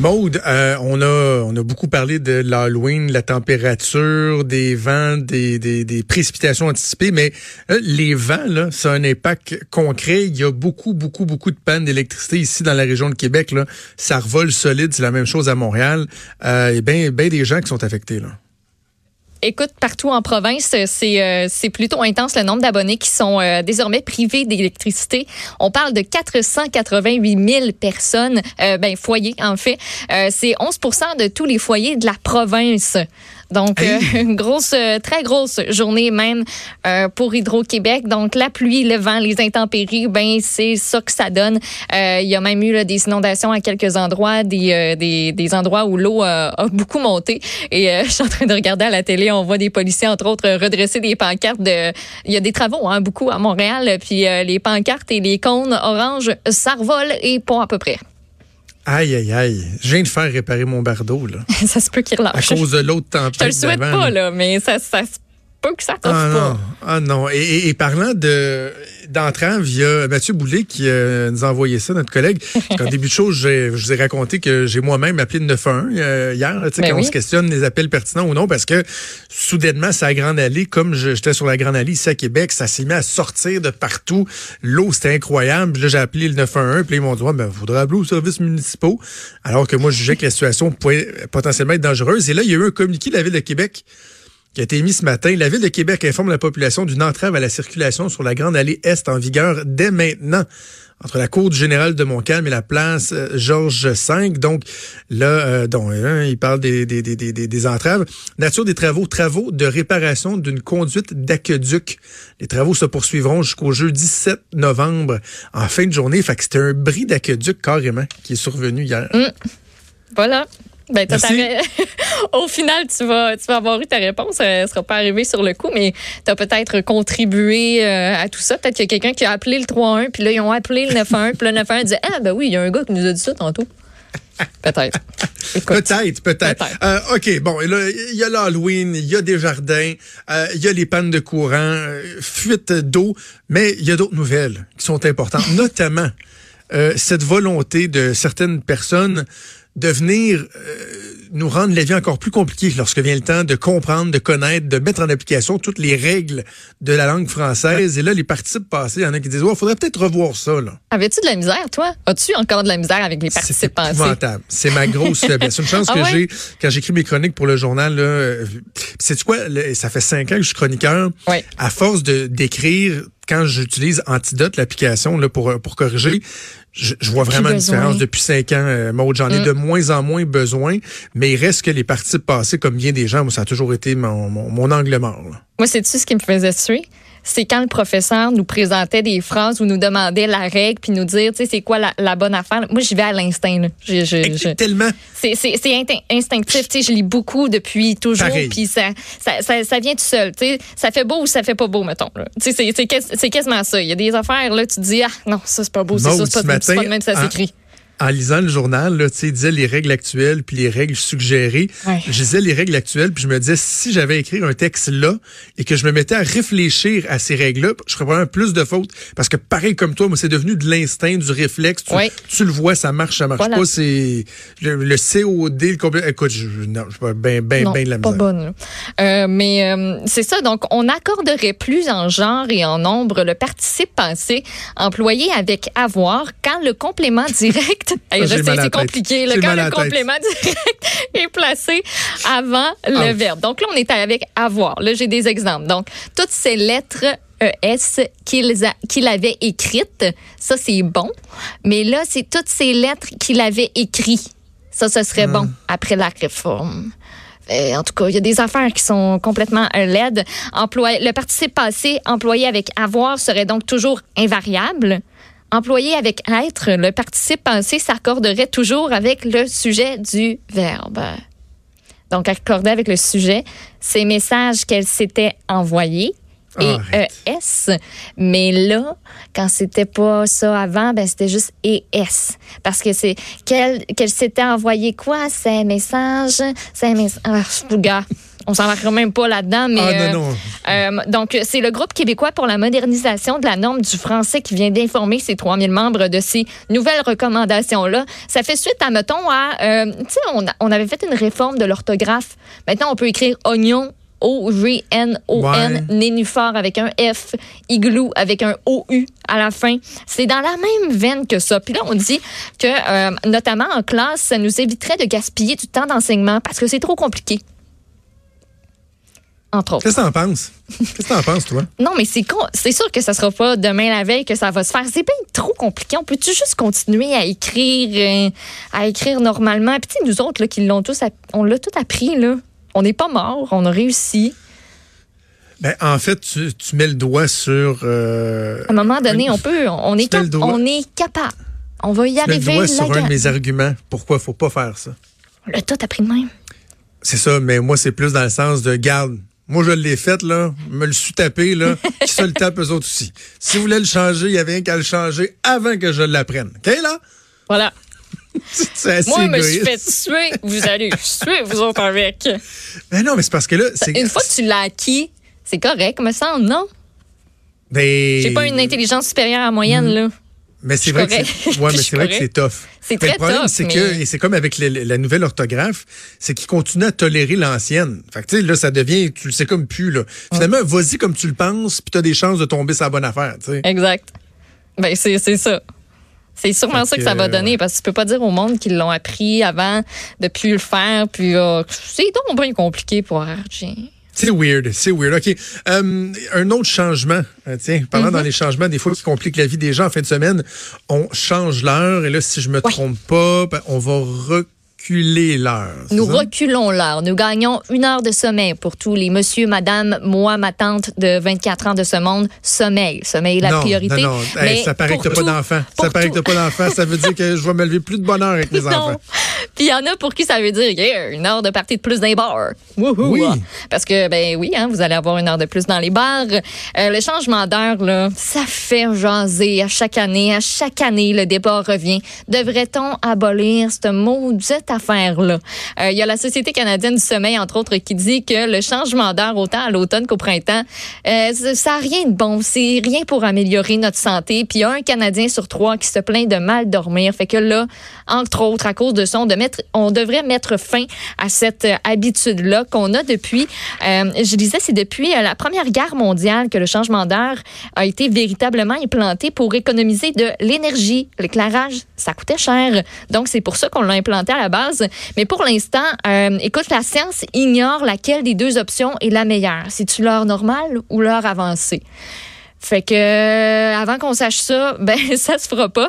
Maude, euh, on a on a beaucoup parlé de l'Halloween, la température, des vents, des, des, des précipitations anticipées, mais euh, les vents, là, ça a un impact concret. Il y a beaucoup, beaucoup, beaucoup de pannes d'électricité ici dans la région de Québec. Là. Ça revole solide, c'est la même chose à Montréal. Euh, et bien ben des gens qui sont affectés. là. Écoute, partout en province, c'est euh, c'est plutôt intense le nombre d'abonnés qui sont euh, désormais privés d'électricité. On parle de 488 000 personnes, euh, ben foyers en fait. c'est 11% de tous les foyers de la province. Donc, euh, une grosse, euh, très grosse journée même euh, pour Hydro-Québec. Donc, la pluie, le vent, les intempéries, ben c'est ça que ça donne. il y a même eu des inondations à quelques endroits, des, des, des endroits où l'eau a beaucoup monté. Et je suis en train de regarder à la télé, on voit des policiers, entre autres, redresser des pancartes. De, il y a des travaux, hein, beaucoup à Montréal. Puis les pancartes et les cônes orange, ça revole et pas à peu près. Aïe, aïe, aïe. Je viens de faire réparer mon bardeau, là. ça se peut qu'il relâche. À cause de l'autre tempête. Je te le souhaite pas, là, mais ça, ça se peut que ça ah, pas. Non. Ah non. Et, et, parlant de d'entrant via Mathieu Boulet qui euh, nous a envoyé ça, notre collègue. En début de chose, je vous ai raconté que j'ai moi-même appelé le 911 euh, hier, sais ben quand on se questionne les appels pertinents ou non, parce que soudainement, ça a Grande Allée, comme j'étais sur la Grande Allée ici à Québec, ça s'est mis à sortir de partout. L'eau, c'était incroyable. Là, j'ai appelé le 911, puis ils m'ont dit, ouais, ben, faudra appeler aux services municipaux. Alors que moi, je jugeais que la situation pouvait potentiellement être dangereuse. Et là, il y a eu un communiqué de la Ville de Québec qui a été émis ce matin. La Ville de Québec informe la population d'une entrave à la circulation sur la Grande Allée Est en vigueur dès maintenant entre la cour du général de Montcalm et la place euh, Georges V. Donc là, euh, donc, hein, il parle des, des, des, des, des entraves. Nature des travaux, travaux de réparation d'une conduite d'aqueduc. Les travaux se poursuivront jusqu'au jeudi 7 novembre en fin de journée. Fait que c'était un bris d'aqueduc carrément qui est survenu hier. Mmh. Voilà. Ben, Au final, tu vas, tu vas avoir eu ta réponse. Elle ne sera pas arrivée sur le coup, mais tu as peut-être contribué euh, à tout ça. Peut-être qu'il y a quelqu'un qui a appelé le 3-1, puis là, ils ont appelé le 9-1, puis le 9-1 dit Ah, ben oui, il y a un gars qui nous a dit ça tantôt. Peut-être. Peut-être, peut-être. euh, OK, bon, il y a l'Halloween, il y a des jardins, euh, il y a les pannes de courant, euh, fuite d'eau, mais il y a d'autres nouvelles qui sont importantes, notamment cette volonté de certaines personnes de venir euh, nous rendre la vie encore plus compliquée lorsque vient le temps de comprendre, de connaître, de mettre en application toutes les règles de la langue française. Et là, les participes passés, il y en a qui disent, il faudrait peut-être revoir ça. Là. Avais-tu de la misère, toi? As-tu encore de la misère avec les participes passés? C'est épouvantable. C'est ma grosse faiblesse. C'est une chance ah que j'ai quand j'écris mes chroniques pour le journal. Là, euh, c'est quoi? ça fait cinq ans que je suis chroniqueur. À force de d'écrire quand j'utilise Antidote, l'application là pour pour corriger, je, vois vraiment une différence depuis cinq ans. Euh, J'en ai mm. de moins en moins besoin, mais il reste que les parties passées, comme bien des gens, moi, ça a toujours été mon, mon, angle mort. Moi, c'est-tu ce qui me faisait suer? C'est quand le professeur nous présentait des phrases ou nous demandait la règle puis nous dire, tu sais, c'est quoi la, bonne affaire. Moi, j'y vais à l'instinct. Tellement. C'est instinctif. Tu sais, je lis beaucoup depuis toujours. Puis ça ça, ça, vient tout seul. Tu sais, ça fait beau ou ça fait pas beau, mettons. Tu sais, c'est quasiment ça. Il y a des affaires, là, tu te dis, ah, non, ça, c'est pas beau. C'est ça, c'est pas, pas, même ça s'écrit en lisant le journal, là, il disait les règles actuelles puis les règles suggérées. Je disais les règles actuelles puis je me disais si j'avais écrit un texte là et que je me mettais à réfléchir à ces règles-là, je ferais vraiment plus de fautes parce que pareil comme toi, moi c'est devenu de l'instinct, du réflexe. Tu, le vois, ça marche, ça marche pas. C'est le, COD, le complet. Écoute, je, non, je suis pas bien, bien, bien de la misère. Pas bonne. Euh, mais euh, c'est ça. Donc, on accorderait plus en genre et en nombre le participe passé employé avec avoir quand le complément direct c'est compliqué. Le quand le complément direct est placé avant le verbe. Donc là, on est avec avoir. Là, j'ai des exemples. Donc, toutes ces lettres ES qu'il avait écrites, ça, c'est bon. Mais là, c'est toutes ces lettres qu'il avait écrites. Ça, ce serait bon ah. après la réforme. Euh, en tout cas, il y a des affaires qui sont complètement laides. le participe passé employé avec avoir serait donc toujours invariable employé avec être, le participe passé s'accorderait toujours avec le sujet du verbe. Donc, accordé avec le sujet, ces messages qu'elle s'était envoyés et ES. Mais là, quand c'était pas ça avant, ben c'était juste ES. Parce que c'est qu'elle qu'elle s'était envoyé quoi? Ces messages, ces messages. Ah, on s'en va même pas là-dedans, mais ah, non, non. Euh, euh, donc c'est le groupe québécois pour la modernisation de la norme du français qui vient d'informer ses 3000 membres de ces nouvelles recommandations là. Ça fait suite à mettons à euh, tu sais on, on, avait fait une réforme de l'orthographe. Maintenant on peut écrire oignon O-G-N-O-N, nénuphar avec un F, igloo avec un O-U à la fin. C'est dans la même veine que ça. Puis là, on dit que, euh, notamment en classe, ça nous éviterait de gaspiller du temps d'enseignement parce que c'est trop compliqué. Entre autres. Qu'est-ce que t'en penses? Qu'est-ce que t'en penses, toi? Non, mais c'est c'est sûr que ça sera pas demain la veille que ça va se faire. C'est bien trop compliqué. On peut-tu juste continuer à écrire, euh, à écrire normalement? Puis nous autres, là, qui l'ont tous, on l'a tout appris, là on n'est pas mort, on a réussi. Ben, en fait, tu, mets le doigt sur. Euh, à un moment donné, on peut, on est, on est capable. On va y tu arriver. Mets le doigt sur un de mes arguments. Pourquoi il faut pas faire ça? Le tout a pris de même. C'est ça, mais moi, c'est plus dans le sens de garde. Moi, je l'ai fait, là. Me le suis tapé, là. Qui se le tape eux autres aussi. Si vous voulez le changer, il y avait rien qu'à le changer avant que je l'apprenne. OK, là? Voilà. Moi, je me suis fait tuer. Vous allez tuer, vous autres, avec. Mais non, mais c'est parce que là. Une fois que tu l'as acquis, c'est correct, me semble, non? Ben. J'ai pas une intelligence supérieure à moyenne, là. Mais c'est vrai, que c'est, ouais, mais c'est vrai que c'est tough. C'est très le problème, c'est que, et c'est comme avec la nouvelle orthographe, c'est qu'ils continuent à tolérer l'ancienne. Fait que, tu sais, là, ça devient, tu le sais comme plus, là. Finalement, vas-y comme tu le penses, puis t'as des chances de tomber sur la bonne affaire, tu sais. Exact. Ben, c'est, c'est ça. C'est sûrement ça que ça va donner parce que tu peux pas dire au monde qu'ils l'ont appris avant de plus le faire. Puis euh, c'est donc bien compliqué pour Archie. C'est weird, c'est weird. OK. Euh, un autre changement, euh, tiens, parlant dans les changements, des fois qui compliquent la vie des gens en fin de semaine, on change l'heure et là, si je me trompe pas, ben, on va reculer l'heure. Nous reculons l'heure. Nous gagnons une heure de sommeil pour tous les monsieur, madame, moi, ma tante de 24 ans de ce monde. Sommeil. Sommeil est la priorité. Non, non. ça paraît que t'as pas d'enfant. Ça paraît que t'as pas d'enfant. Ça veut dire que je vais me lever plus de bonne heure avec mes enfants. Puis il y en a pour qui ça veut dire une heure de partie de plus dans les bars. Oui. Parce que, ben oui, hein, vous allez avoir une heure de plus dans les bars. Euh, le changement d'heure, là, ça fait jaser à chaque année. À chaque année, le débat revient. Devrait-on abolir ce maudite affaire-là? Euh, il y a la Société canadienne du sommeil, entre autres, qui dit que le changement d'heure, autant à l'automne qu'au printemps, euh, ça n'a rien de bon. C'est rien pour améliorer notre santé. Puis il y a un Canadien sur trois qui se plaint de mal dormir. Fait que là, entre autres, à cause de ça, de mettre, on devrait mettre fin à cette euh, habitude-là qu'on a depuis, je disais, c'est depuis la Première Guerre mondiale que le changement d'heure a été véritablement implanté pour économiser de l'énergie. L'éclairage, ça coûtait cher. Donc, c'est pour ça qu'on l'a implanté à la base. Mais pour l'instant, écoute, la science ignore laquelle des deux options est la meilleure. C'est-tu l'heure normale ou l'heure avancée? Fait que avant qu'on sache ça, ben ça se fera pas.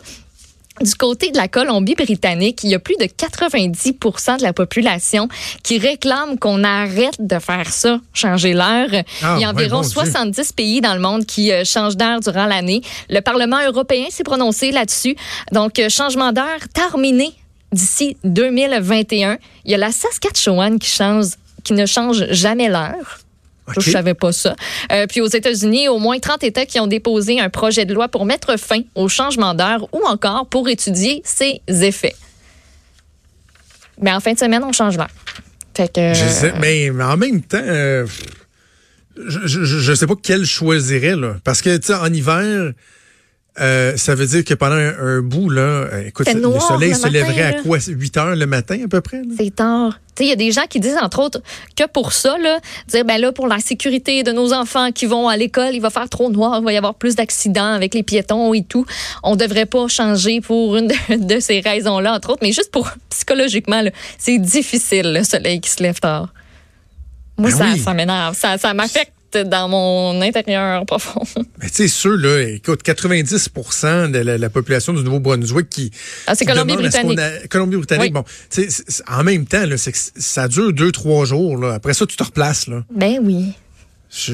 Du côté de la Colombie-Britannique, il y a plus de 90% de la population qui réclame qu'on arrête de faire ça, changer l'heure. Ah, il y a environ 70 pays dans le monde qui euh, changent d'heure durant l'année. Le Parlement européen s'est prononcé là-dessus. Donc, euh, changement d'heure terminé d'ici 2021. Il y a la Saskatchewan qui change, qui ne change jamais l'heure. Je Je savais pas ça. Euh, puis aux États-Unis, au moins 30 États qui ont déposé un projet de loi pour mettre fin au changement d'heure ou encore pour étudier ses effets. Mais en fin de semaine, on change l'heure. Fait que. Je sais, mais, en même temps, euh, je, ne sais pas quel choisirait là, parce que tu sais en hiver euh, ça veut dire que pendant un, bout, là, euh, écoute, le soleil se lèverait à quoi? 8 heures le matin à peu près? C'est tard. Il y a des gens qui disent, entre autres, que pour ça, là, dire, ben là, pour la sécurité de nos enfants qui vont à l'école, il va faire trop noir, il va y avoir plus d'accidents avec les piétons et tout. On devrait pas changer pour une de, ces raisons-là, entre autres, mais juste pour psychologiquement, c'est difficile, le soleil qui se lève tard. Moi, ben ça, ça m'énerve. Ça, ça m'affecte dans mon intérieur profond. Mais tu sais, ceux, là, écoute, 90 de la, population du Nouveau-Brunswick qui. Ah, c'est Colombie-Britannique. Colombie-Britannique, bon. en même temps, là, c'est que ça dure deux, trois jours. Là. Après ça, tu te replaces. Là. Ben oui. c'est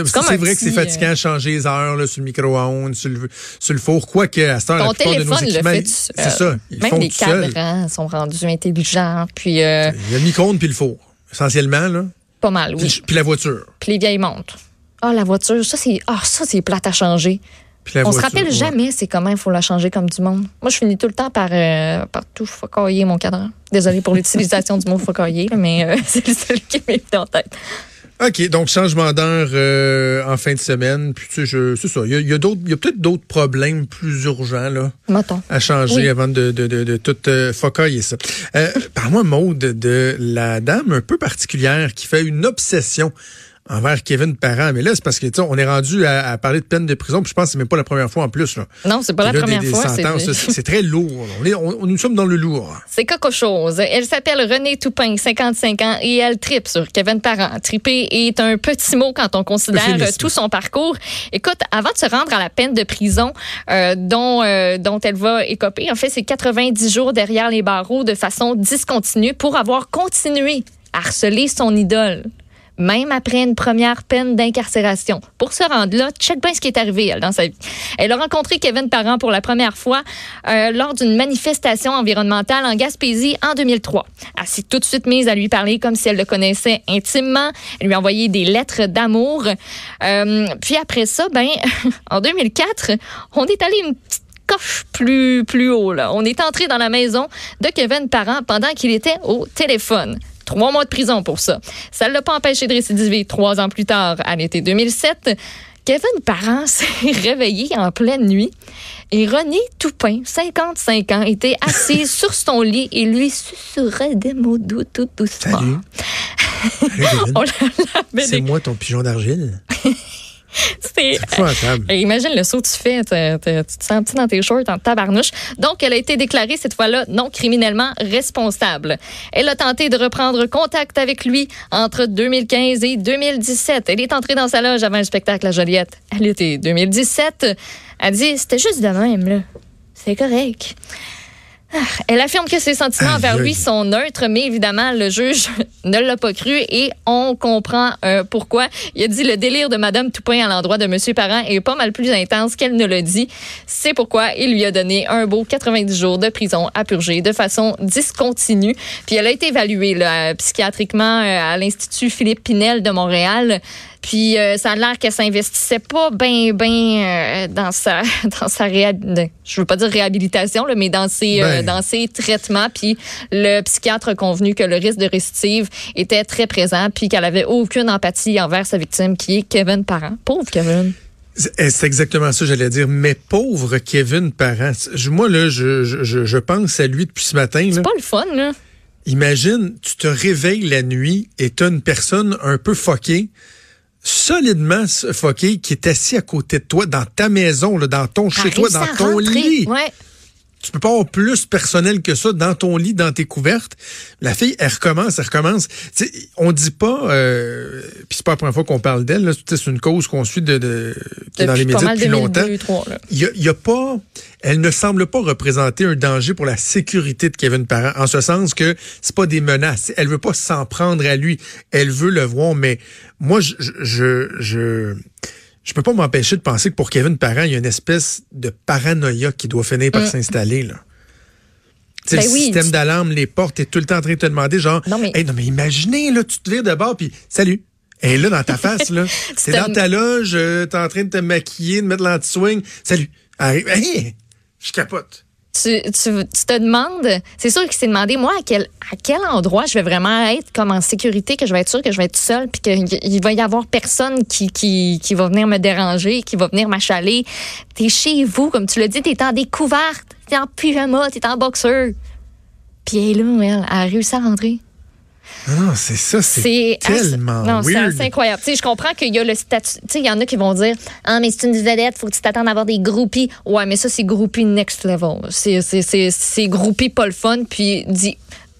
vrai que c'est fatigant de euh, changer les heures là, sur le micro-ondes, sur le, sur le four. Quoique, à cette heure, Ton téléphone le fait. C'est ça. même les cadrans sont rendus intelligents. Puis, euh, Il y a le micro-ondes puis le four, essentiellement. Là. Pas mal, oui. Puis, la voiture. Puis les vieilles montres. Ah, la voiture, ça, c'est ah, ça c'est plate à changer. On se rappelle jamais c'est comment il faut la changer comme du monde. Moi, je finis tout le temps par, euh, par tout focailler mon cadran. Désolée pour l'utilisation du mot focailler, mais euh, c'est le seul qui m'est en tête. OK, donc changement d'heure euh, en fin de semaine. Puis tu sais, c'est ça. Il y a, y a, peut-être d'autres problèmes plus urgents là, à changer avant de, de, de, de tout euh, focailler ça. Euh, Parle-moi, Maude, de la dame un peu particulière qui fait une obsession envers Kevin Parent. Mais là, c'est parce que on est rendu à, parler de peine de prison, puis je pense que c'est même pas la première fois en plus. Là. Non, c'est pas la première fois. C'est très lourd. On est, on, nous sommes dans le lourd. C'est quelque chose. Elle s'appelle Renée Toupin, 55 ans, et elle tripe sur Kevin Parent. Triper est un petit mot quand on considère tout son parcours. Écoute, avant de se rendre à la peine de prison euh, dont, euh, dont elle va écoper, en fait, c'est 90 jours derrière les barreaux de façon discontinue pour avoir continué à harceler son idole même après une première peine d'incarcération. Pour se rendre là, check bien ce qui est arrivé elle, dans sa vie. Elle a rencontré Kevin Parent pour la première fois euh, lors d'une manifestation environnementale en Gaspésie en 2003. Elle s'est tout de suite mise à lui parler comme si elle le connaissait intimement. Elle lui a envoyé des lettres d'amour. Euh, puis après ça, ben, en 2004, on est allé une petite coche plus, plus haut. Là. On est entré dans la maison de Kevin Parent pendant qu'il était au téléphone. Trois mois de prison pour ça. Ça ne l'a pas empêché de récidiver trois ans plus tard, à l'été 2007. Kevin Parent s'est réveillé en pleine nuit et René Toupin, 55 ans, était assis sur son lit et lui susurrait des mots doux tout doucement. C'est moi ton pigeon d'argile. C'est Imagine le saut que tu fais, tu te sens petit dans tes shorts en tabarnouche. Donc, elle a été déclarée cette fois-là non criminellement responsable. Elle a tenté de reprendre contact avec lui entre 2015 et 2017. Elle est entrée dans sa loge avant un spectacle à Joliette. Elle était 2017. Elle dit, c'était juste de même, là. C'est correct. Elle affirme que ses sentiments envers lui sont neutres, mais évidemment, le juge ne l'a pas cru et on comprend euh, pourquoi. Il a dit le délire de Madame Toupin à l'endroit de Monsieur Parent est pas mal plus intense qu'elle ne le dit. C'est pourquoi il lui a donné un beau 90 jours de prison à purger de façon discontinue. Puis elle a été évaluée là, psychiatriquement euh, à l'Institut Philippe Pinel de Montréal. Puis euh, ça a l'air qu'elle s'investissait pas bien ben dans sa dans sa je veux pas dire réhabilitation là, mais dans ses euh, ben. dans ses traitements puis le psychiatre a convenu que le risque de récidive était très présent puis qu'elle avait aucune empathie envers sa victime qui est Kevin Parent. Pauvre Kevin. C'est exactement ça, j'allais dire. Mais pauvre Kevin Parent. Moi, là, je, je, je pense à lui depuis ce matin. C'est pas le fun, là. Imagine, tu te réveilles la nuit et tu as une personne un peu foquée solidement foqué qui est assis à côté de toi dans ta maison, là, dans ton chez toi, dans ton lit. Ouais. Tu peux pas avoir plus personnel que ça dans ton lit, dans tes couvertes. La fille, elle recommence, elle recommence. T'sais, on dit pas, euh, puis c'est pas la première fois qu'on parle d'elle. C'est une cause qu'on suit de, de dans les médias depuis longtemps. Il y, y a, pas, elle ne semble pas représenter un danger pour la sécurité de Kevin Parent, en ce sens que c'est pas des menaces. Elle veut pas s'en prendre à lui. Elle veut le voir, mais moi, je, je, je je peux pas m'empêcher de penser que pour Kevin Parent, il y a une espèce de paranoïa qui doit finir par mm. s'installer. Là. Ben le système d'alarme, les portes, est tout le temps en train de te demander, genre, non mais, non, mais imaginez, là, tu te vires de bord, puis salut. Et là, dans ta face, là. c'est dans ta loge, euh, t'es en train de te maquiller, de mettre l'anti-swing. Salut. Arrive. je capote tu, tu, te demandes, c'est sûr qu'il s'est demandé, moi, à quel, endroit je vais vraiment être comme en sécurité, que je vais être sûr que je vais être seule, puis qu'il va y avoir personne qui, qui, qui va venir me déranger, qui va venir m'achaler. T'es chez vous, comme tu l'as dit, t'es en découverte, t'es en pyjama, t'es en boxeur. Puis elle est là, elle, a réussi à rentrer. Non, c'est ça, c'est tellement Non, c'est incroyable. Tu sais, je comprends qu'il y a le statut. Tu sais, il y en a qui vont dire Ah, mais c'est une vedette, faut que tu t'attendes à avoir des groupies. Ouais, mais ça, c'est groupie next level. C'est groupie pas le fun. Puis dit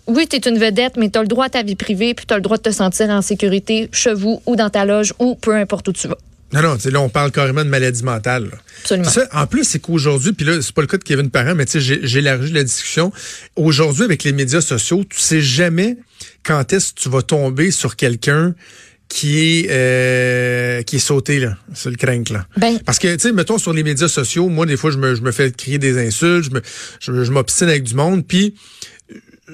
oui, tu es une vedette, mais tu as le droit à ta vie privée, puis tu as le droit de te sentir en sécurité chez vous ou dans ta loge ou peu importe où tu vas. Non, non, là, on parle carrément de maladie mentale. Absolument. en plus, c'est qu'aujourd'hui, puis là, c'est pas le cas de Kevin Parent, mais tu sais, j'ai élargi la discussion. Aujourd'hui, avec les médias sociaux, tu sais jamais quand est-ce que tu vas tomber sur quelqu'un qui est euh, qui est sauté là sur le crank là. Ben, Parce que tu sais mettons sur les médias sociaux, moi des fois je me, je me fais crier des insultes, je me je, je m'obstine avec du monde puis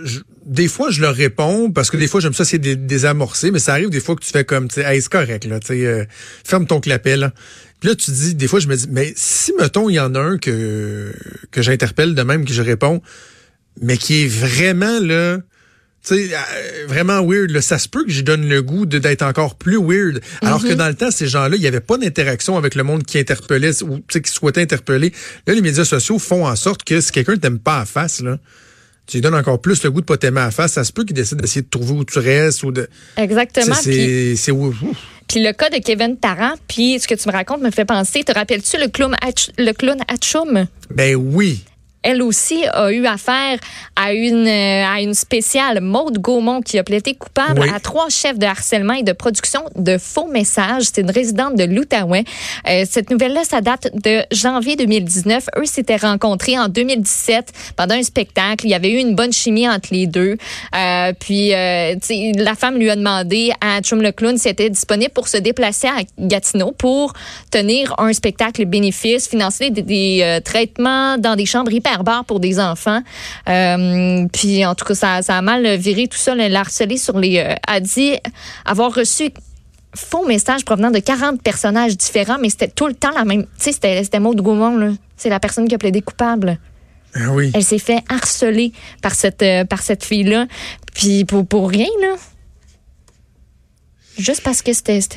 je- des fois je leur réponds parce que des fois j'aime ça c'est des désamorcer mais ça arrive des fois que tu fais comme tu sais hey, c'est correct là tu sais euh, ferme ton clapet là. Puis là tu dis des fois je me dis mais si mettons il y en a un que que j'interpelle de même que je réponds mais qui est vraiment là tu sais, euh, vraiment weird. Là. Ça se peut que j'y donne le goût d'être encore plus weird. Alors que dans le temps, ces gens-là, il n'y avait pas d'interaction avec le monde qui interpellait ou tu sais, qui souhaitait interpeller. Là, les médias sociaux font en sorte que si quelqu'un t'aime pas à face, là, tu lui donnes encore plus le goût de pas t'aimer à face. Ça se peut qu'il décide d'essayer de trouver où tu restes ou de. exactement. C'est- Puis, le cas de Kevin Parent, puis ce que tu me racontes me fait penser. Te rappelles-tu le clown, Hatch- le clown Hatchoum? Ben oui. Elle aussi a eu affaire à une, euh, à une spéciale Maude Gaumont qui a plaidé coupable Oui. à trois chefs de harcèlement et de production de faux messages. C'est une résidente de l'Outaouais. Euh, cette nouvelle-là, ça date de janvier 2019. Eux s'étaient rencontrés en 2017 pendant un spectacle. Il y avait eu une bonne chimie entre les deux. Euh, puis, euh, la femme lui a demandé à Chum le clown s'il était disponible pour se déplacer à Gatineau pour tenir un spectacle bénéfice, financer des, des, traitements dans des chambres hyperbares pour des enfants. Euh, puis en tout cas, ça, ça a mal viré tout ça. Harcelé sur les... euh, a dit avoir reçu faux messages provenant de 40 personnages différents, mais c'était tout le temps la même... Tu sais, c'était, c'était Maud Gaumont, là. C'est la personne qui a plaidé coupable. Ben oui. Elle s'est fait harceler par cette, euh, par cette fille-là. Puis pour, pour rien, là. Juste parce que c'était, ça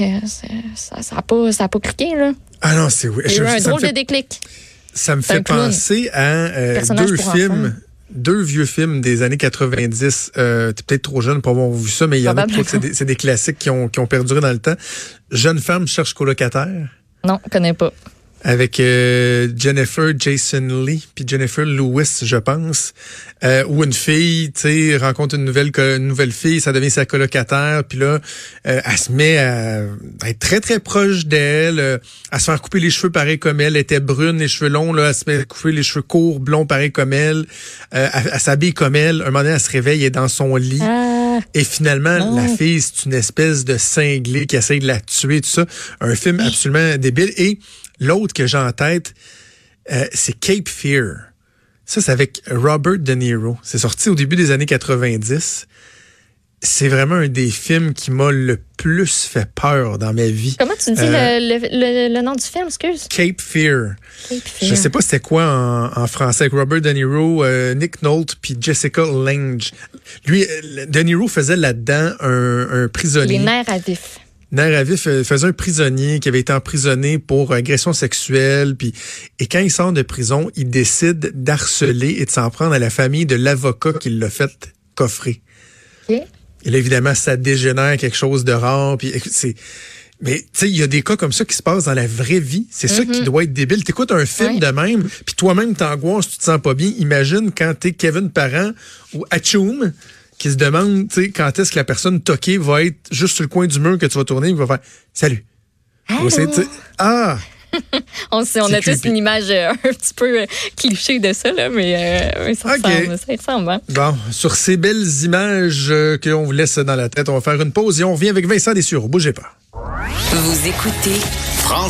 n'a ça pas, ça a pas cliqué, là. Ah non, c'est oui. Il y a eu un drôle fait de déclic. Ça me fait penser à euh, deux films, enfants. deux vieux films des années 90. Euh, T'es peut-être trop jeune pour avoir vu ça, mais il y en a. C'est des, des classiques qui ont, qui ont perduré dans le temps. Jeune femme cherche colocataire Non, connais pas. Avec euh, Jennifer Jason Lee puis Jennifer Lewis, je pense, euh, où une fille, tu sais, rencontre une nouvelle une nouvelle fille, ça devient sa colocataire, puis là, euh, elle se met à, être très très proche d'elle, euh, à se faire couper les cheveux pareil comme elle, elle était brune, les cheveux longs, là, elle se met à couper les cheveux courts, blonds pareil comme elle, euh, elle, elle s'habille comme elle, un moment donné, elle se réveille, elle est dans son lit. Ah, Et finalement, Non. la fille, c'est une espèce de cinglé qui essaye de la tuer, tout ça. Un film absolument débile. Et l'autre que j'ai en tête, euh, c'est Cape Fear. Ça, c'est avec Robert De Niro. C'est sorti au début des années 90. C'est vraiment un des films qui m'a le plus fait peur dans ma vie. comment tu dis Euh, le, le, le, le nom du film, excuse? Cape Fear. Cape Je Fear. sais pas c'était quoi en, en français avec Robert De Niro, euh, Nick Nolte puis Jessica Lange. Lui, euh, De Niro faisait là-dedans un, un prisonnier. Les nerfs à vif. Nair à vif euh, faisait un prisonnier qui avait été emprisonné pour agression sexuelle. Puis, et quand il sort de prison, il décide d'harceler et de s'en prendre à la famille de l'avocat qui l'a fait coffrer. OK. Et là, évidemment, ça dégénère quelque chose de rare. Puis, écoute, c'est... Mais tu sais, il y a des cas comme ça qui se passent dans la vraie vie. C'est ça qui doit être débile. T'écoutes un film de même, puis toi-même t'angoisses, tu te sens pas bien. Imagine quand t'es Kevin Parent ou Hachoum qui se demande, tu sais, quand est-ce que la personne toquée va être juste sur le coin du mur que tu vas tourner, il va faire Salut. Ah! On, sait, on a tous une image euh, un petit peu euh, cliché de ça, là, mais, euh, mais ça, OK. ressemble, ça ressemble. hein. Bon, sur ces belles images euh, qu'on vous laisse dans la tête, on va faire une pause et on revient avec Vincent Dessureau. Bougez pas. Vous écoutez Franchement.